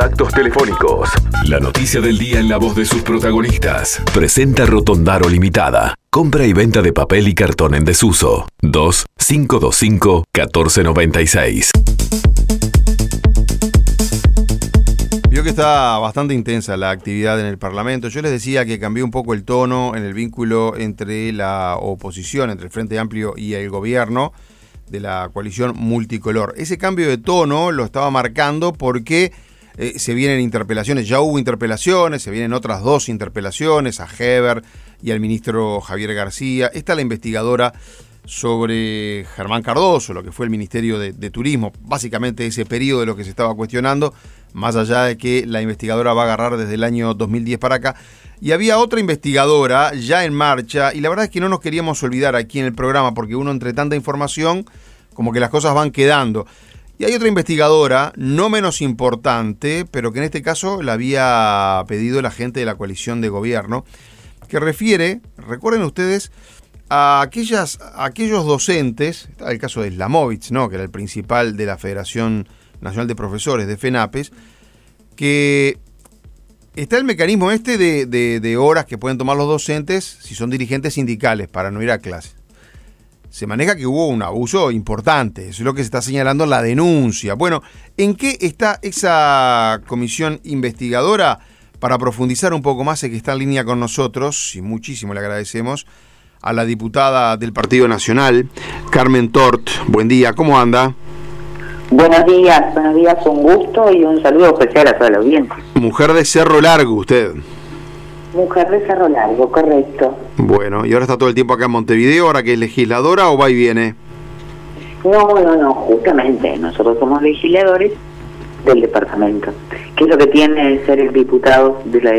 Contactos telefónicos. La noticia del día en la voz de sus protagonistas. Presenta Rotondaro Limitada. Compra y venta de papel y cartón en desuso. 2 525 1496. Vio que está bastante intensa la actividad en el Parlamento. Yo les decía que cambió un poco el tono en el vínculo entre la oposición, entre el Frente Amplio y el gobierno de la coalición multicolor. Ese cambio de tono lo estaba marcando porque eh, se vienen interpelaciones, ya hubo interpelaciones, se vienen otras dos interpelaciones a Heber y al ministro Javier García. Está la investigadora sobre Germán Cardoso, lo que fue el Ministerio de, de, Turismo, básicamente ese periodo de lo que se estaba cuestionando, más allá de que la investigadora va a agarrar desde el año 2010 para acá. Y había otra investigadora ya en marcha, y la verdad es que no nos queríamos olvidar aquí en el programa, porque uno entre tanta información, como que las cosas van quedando. Y hay otra investigadora, no menos importante, pero que en este caso la había pedido la gente de la coalición de gobierno, que refiere, recuerden ustedes, a, aquellas, aquellos docentes, el caso de Slamovich, ¿no? que era el principal de la Federación Nacional de Profesores de FENAPES, que está el mecanismo este de, de, de horas que pueden tomar los docentes si son dirigentes sindicales para no ir a clase se maneja que hubo un abuso importante, eso es lo que se está señalando en la denuncia. Bueno, ¿en qué está esa comisión investigadora? Para profundizar un poco más, sé que está en línea con nosotros, y muchísimo le agradecemos, a la diputada del Partido Nacional, Carmen Tort. Buen día, ¿cómo anda? Buenos días, buenos días, un gusto y un saludo especial a toda la audiencia. Mujer de Cerro Largo, usted. Mujer de Cerro Largo, correcto. Bueno, ¿y ahora está todo el tiempo acá en Montevideo, ahora que es legisladora o va y viene? No, no, no, justamente, nosotros somos legisladores del departamento. ¿Qué es lo que tiene ser el diputado de la,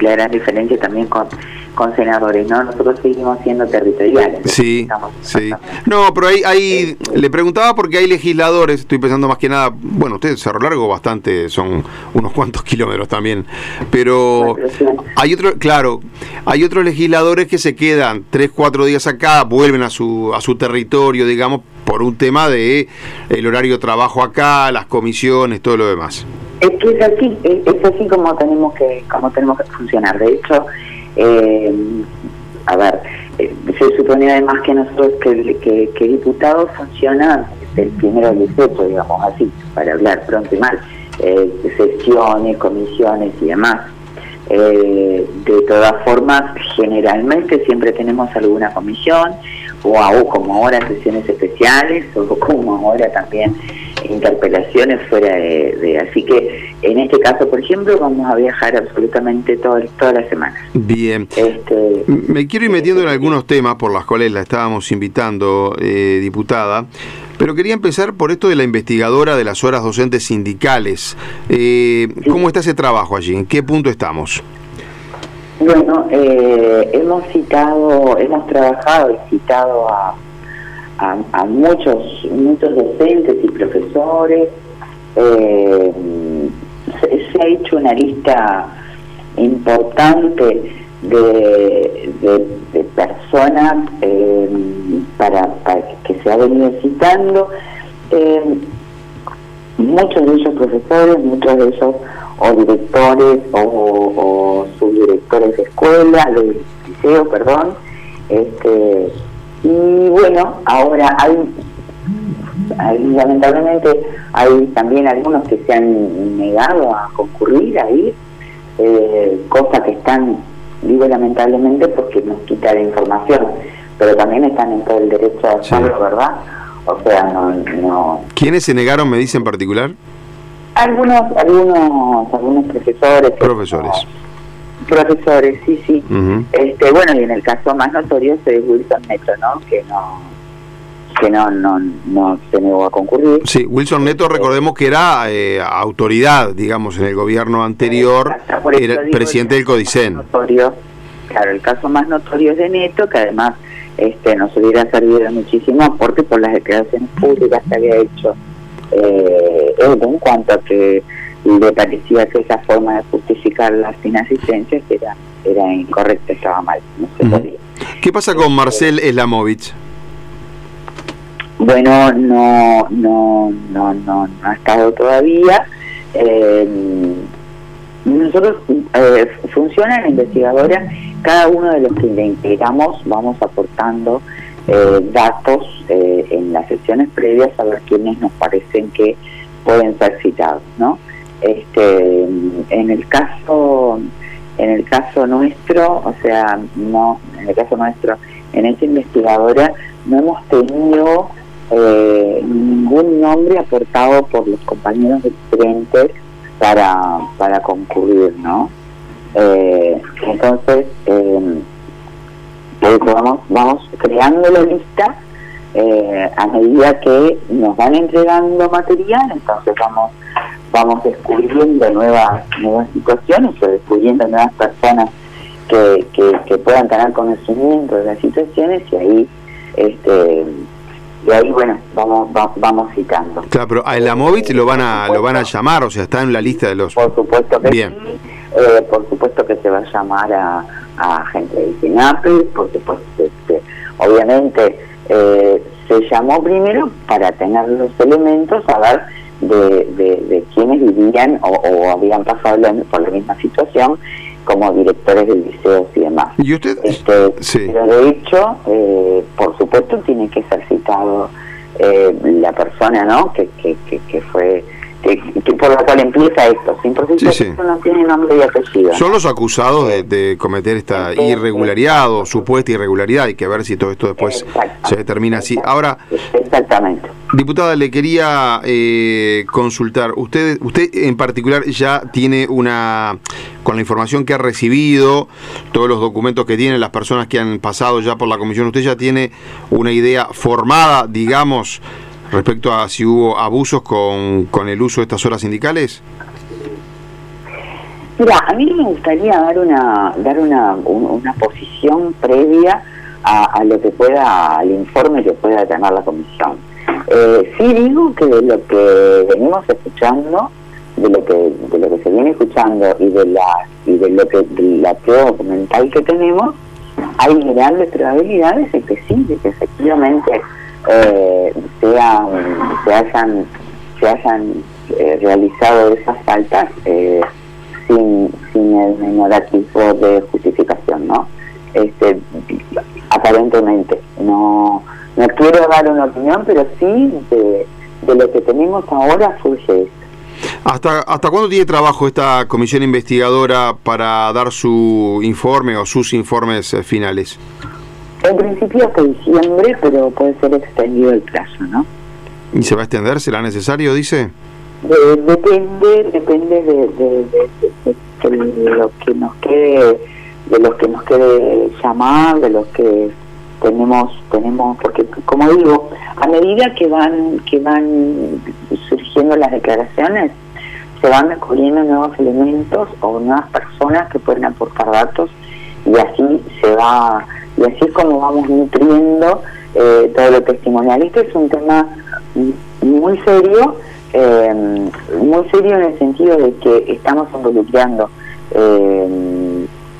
la gran diferencia también con con senadores, ¿no? Nosotros seguimos siendo territoriales. Sí, sí. No, pero ahí, ahí le preguntaba porque hay legisladores, estoy pensando más que nada, bueno, ustedes Cerro Largo bastante, son unos cuantos kilómetros también, pero hay otro, claro, hay otros legisladores que se quedan tres, cuatro días acá, vuelven a su, a su territorio, digamos, por un tema de el horario de trabajo acá, las comisiones, todo lo demás. Es que es así, es así como tenemos que, como tenemos que funcionar. De hecho, eh, a ver, eh, se supone además que nosotros, que diputados funcionan del primero al 18, digamos así, para hablar pronto y mal, eh, sesiones, comisiones y demás. Eh, de todas formas, generalmente siempre tenemos alguna comisión, o, o como ahora sesiones especiales, o como ahora también interpelaciones fuera de, Así que en este caso, por ejemplo, vamos a viajar absolutamente todo, todas las semanas. Bien. Este, Me quiero ir metiendo en algunos temas por los cuales la estábamos invitando, eh, diputada. Pero quería empezar por esto de la investigadora de las horas docentes sindicales. Eh, ¿Cómo está ese trabajo allí? ¿En qué punto estamos? Bueno, eh, hemos citado, hemos trabajado y citado a a, muchos, muchos docentes y profesores. Eh, se, ha hecho una lista importante de, de, personas eh, para, que se ha venido citando. Eh, muchos de ellos profesores, muchos de ellos o directores o, o subdirectores de escuela, de liceo, perdón, este, y bueno, ahora hay, lamentablemente, hay también algunos que se han negado a concurrir ahí, eh, cosas que están, digo lamentablemente porque nos quita la información, pero también están en todo el derecho a hacerlo, ¿verdad? O sea, no, no... ¿Quiénes se negaron, me dice en particular? Algunos, algunos, algunos profesores. Profesores profesores, sí, sí. este Bueno, y en el caso más notorio es Wilson Neto, ¿no? Que no que no, no, no se negó a concurrir. Sí, Wilson Neto, recordemos que era eh, autoridad, digamos, en el gobierno anterior, era presidente del Codicen. claro, el caso más notorio es de Neto, que además este nos hubiera servido muchísimo aporte por las declaraciones públicas que había hecho eh, en cuanto a que le parecía que esa forma de justificar las inasistencias era, era incorrecta, estaba mal, no se podía. ¿Qué pasa con Marcel Eslamovich? Bueno, no, no, no, no, no ha estado todavía. Eh, nosotros eh, funciona la investigadora, cada uno de los que le integramos vamos aportando eh, datos eh, en las sesiones previas a ver quiénes nos parecen que pueden ser citados, ¿no? Este, en el caso, en el caso nuestro, o sea, no, en el caso nuestro, en esta investigadora no hemos tenido eh, ningún nombre aportado por los compañeros de frente para, para concurrir, ¿no? Eh, entonces, eh, vamos, vamos creando la lista eh, a medida que nos van entregando material, entonces vamos vamos descubriendo nuevas nuevas situaciones o descubriendo nuevas personas que, que, puedan tener conocimiento de las situaciones y ahí este y ahí bueno vamos vamos citando claro pero a la MOVIT lo van a lo van a llamar o sea está en la lista de los por supuesto que Bien. sí eh, por supuesto que se va a llamar a, a gente de SINAPI por supuesto este, obviamente eh, se llamó primero para tener los elementos a ver de, de, quienes vivían o, habían pasado por la misma situación como directores del liceo y demás. ¿Y usted? Este, Pero de hecho, eh, por supuesto, tiene que ser citado eh, la persona ¿no? que, que, que fue que, por la cual empieza esto. Sin sí, no tiene nombre y apellido. Son los acusados de, cometer esta irregularidad o supuesta irregularidad. Hay que ver si todo esto después se determina así. Ahora, exactamente. Diputada, le quería eh, consultar. Usted, usted en particular ya tiene una, con la información que ha recibido, todos los documentos que tiene, las personas que han pasado ya por la comisión, usted ya tiene una idea formada, digamos, respecto a si hubo abusos con, con el uso de estas horas sindicales? Mira, a mí me gustaría dar una dar una, una posición previa a, lo que pueda, al informe que pueda tener la comisión. Eh, sí digo que de lo que venimos escuchando, de lo que de lo que se viene escuchando y de la y de lo que de la prueba documental que tenemos, hay grandes probabilidades de que sí, de que efectivamente eh, sean, se hayan, se hayan eh, realizado esas faltas eh, sin, sin el menor de justificación, ¿no? Este, aparentemente, no, no quiero dar una opinión, pero sí de, de lo que tenemos ahora surge esto. ¿Hasta, ¿Hasta cuándo tiene trabajo esta comisión investigadora para dar su informe o sus informes eh, finales? En principio hasta diciembre, pero puede ser extendido el plazo, ¿no? ¿Y se va a extender? ¿Será necesario, dice? depende, depende de, lo que nos quede, de los que nos quede llamar, de los que tenemos, tenemos, porque como digo, a medida que van, que van surgiendo las declaraciones, se van descubriendo nuevos elementos o nuevas personas que pueden aportar datos y así se va y así es como vamos nutriendo eh, todo lo testimonial. Este es un tema muy serio, eh, muy serio en el sentido de que estamos involucrando, eh,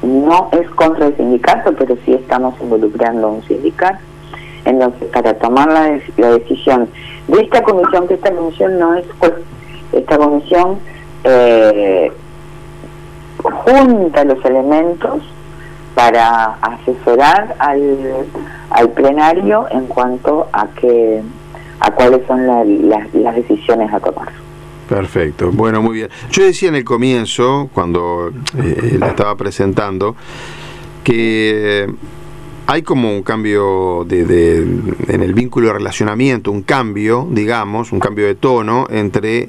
no es contra el sindicato, pero sí estamos involucrando a un sindicato. Entonces, para tomar la, la decisión de esta comisión, que esta comisión no es pues, esta comisión junta los elementos para asesorar al, al plenario en cuanto a a cuáles son las decisiones a tomar. Perfecto, bueno, muy bien. Yo decía en el comienzo, cuando eh, la estaba presentando, que hay como un cambio de, en el vínculo de relacionamiento, un cambio, digamos, un cambio de tono entre,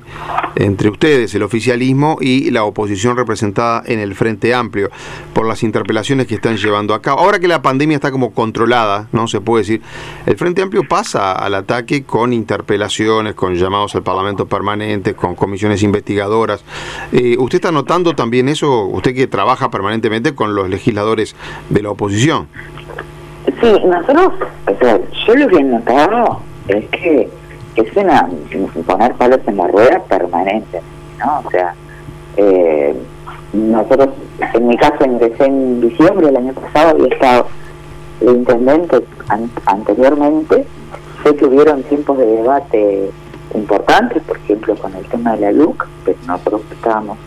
entre ustedes, el oficialismo, y la oposición representada en el Frente Amplio, por las interpelaciones que están llevando a cabo. Ahora que la pandemia está como controlada, ¿no? Se puede decir, el Frente Amplio pasa al ataque con interpelaciones, con llamados al Parlamento permanente, con comisiones investigadoras. Eh, ¿Usted está notando también eso, usted que trabaja permanentemente con los legisladores de la oposición? Sí, nosotros, o sea, yo lo que he notado es que es una poner palos en la rueda permanente, ¿no? O sea, eh, nosotros, en mi caso, ingresé en diciembre del año pasado y he estado el intendente anteriormente, sé que hubieron tiempos de debate importantes, por ejemplo con el tema de la LUC, pero nosotros estábamos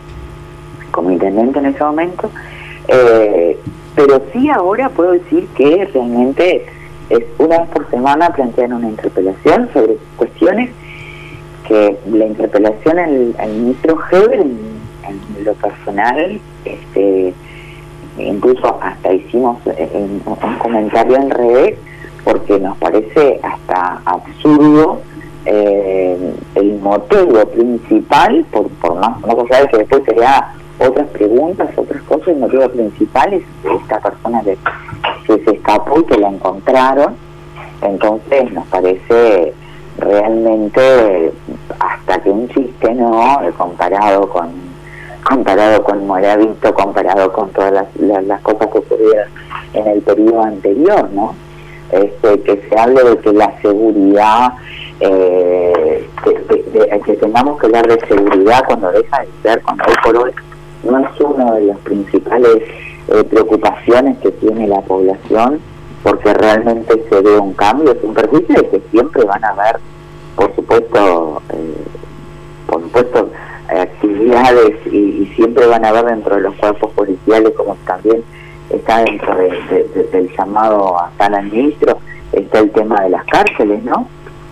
como intendente en ese momento, eh, pero sí ahora puedo decir que realmente es una vez por semana plantean una interpelación sobre cuestiones que la interpelación al, ministro Heber en, lo personal, este, incluso hasta hicimos un, comentario en redes porque nos parece hasta absurdo eh, el motivo principal, por, por más, no allá que después sería otras preguntas, otras cosas, el motivo principal es esta persona que, se escapó y que la encontraron, entonces nos parece realmente hasta que un chiste, ¿no? Comparado con comparado con Moravito, comparado con todas las, las, cosas que ocurrieron en el periodo anterior, ¿no? Este, que se hable de que la seguridad, eh, que tengamos que hablar de seguridad cuando deja de ser, cuando hoy por hoy no es una de las principales eh, preocupaciones que tiene la población, porque realmente se ve un cambio, es un perjuicio de que siempre van a haber, por supuesto, eh, por supuesto, actividades y, siempre van a haber dentro de los cuerpos policiales, como también está dentro del llamado a al ministro, está el tema de las cárceles, ¿no?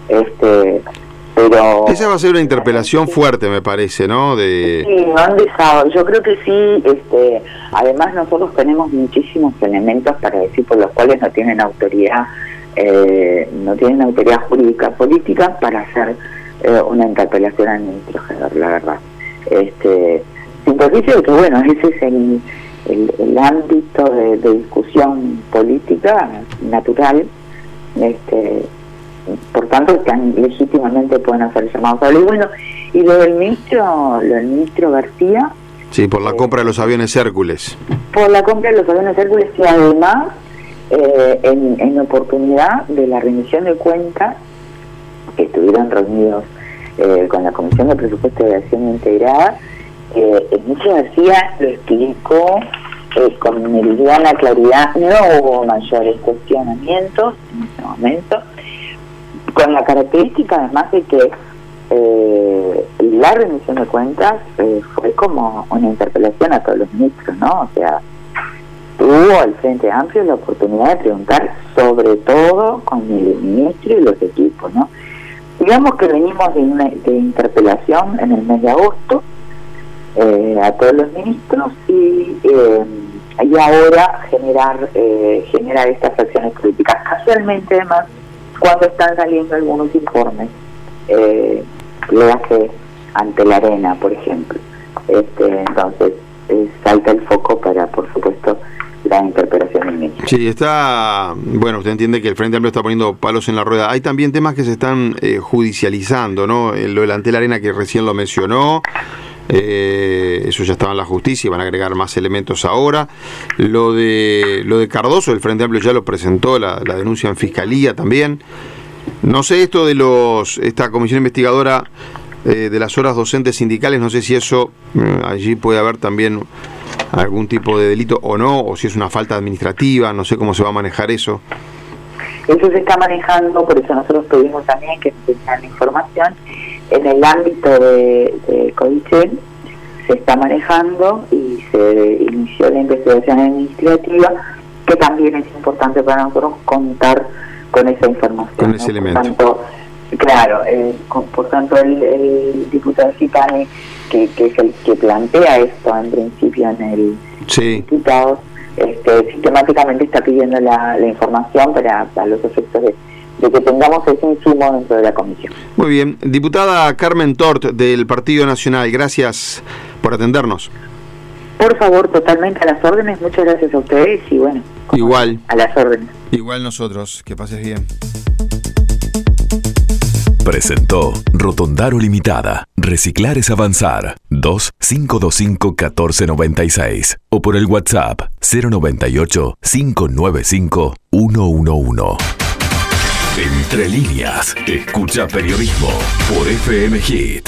Este, pero esa va a ser una interpelación fuerte me parece no de sí no han dejado. Yo creo que sí este además nosotros tenemos muchísimos elementos para decir por los cuales no tienen autoridad eh, no tienen autoridad jurídica política para hacer eh, una interpelación al ministro la verdad. Este sin perjuicio de que bueno ese es el el, ámbito de, de discusión política natural este por tanto tan legítimamente pueden hacer llamados a Y bueno, y lo del ministro, lo del ministro García. Sí, por la eh, compra de los aviones Hércules. Por la compra de los aviones Hércules y además eh, en, en oportunidad de la rendición de cuentas que estuvieron reunidos eh, con la Comisión de Presupuesto de Acción Integrada, el ministro García lo explicó con meridiana claridad, no hubo mayores cuestionamientos en ese momento, con la característica además de que eh, la rendición de cuentas eh, fue como una interpelación a todos los ministros, ¿no? O sea, tuvo el Frente Amplio la oportunidad de preguntar sobre todo con el ministro y los equipos, ¿no? Digamos que venimos de una interpelación en el mes de agosto eh, a todos los ministros y, y ahora generar, generar estas acciones políticas. Casualmente, además, cuando están saliendo algunos informes, eh, le hace ante la arena, por ejemplo. Este, entonces, eh, salta el foco para, por supuesto, la interpelación México. Sí, está, bueno, usted entiende que el Frente Amplio está poniendo palos en la rueda. Hay también temas que se están eh, judicializando, ¿no? Eh, lo del ante la arena que recién lo mencionó. Eh, eso ya estaba en la justicia, van a agregar más elementos ahora. Lo de lo de Cardoso, el Frente Amplio ya lo presentó, la, denuncia en fiscalía también. No sé esto de los esta comisión investigadora eh, de las horas docentes sindicales, no sé si eso mm, allí puede haber también algún tipo de delito o no, o si es una falta administrativa, no sé cómo se va a manejar eso. Eso se está manejando, por eso nosotros pedimos también que nos la información en el ámbito de, de se está manejando y se inició la investigación administrativa, que también es importante para nosotros contar con esa información. Con ese elemento. Por tanto, claro, eh, por tanto el, diputado Cipane, que, que, es el que plantea esto en principio en el diputado, este, sistemáticamente está pidiendo la, la información para, para los efectos de de que tengamos ese insumo dentro de la comisión. Muy bien. Diputada Carmen Tort del Partido Nacional, gracias por atendernos. Por favor, totalmente a las órdenes. Muchas gracias a ustedes y bueno. Igual. A las órdenes. Igual nosotros. Que pases bien. Presentó Rotondaro Limitada. Reciclar es avanzar. 2-525-1496. O por el WhatsApp 098 595 111. Entre líneas, escucha periodismo por FM Hit.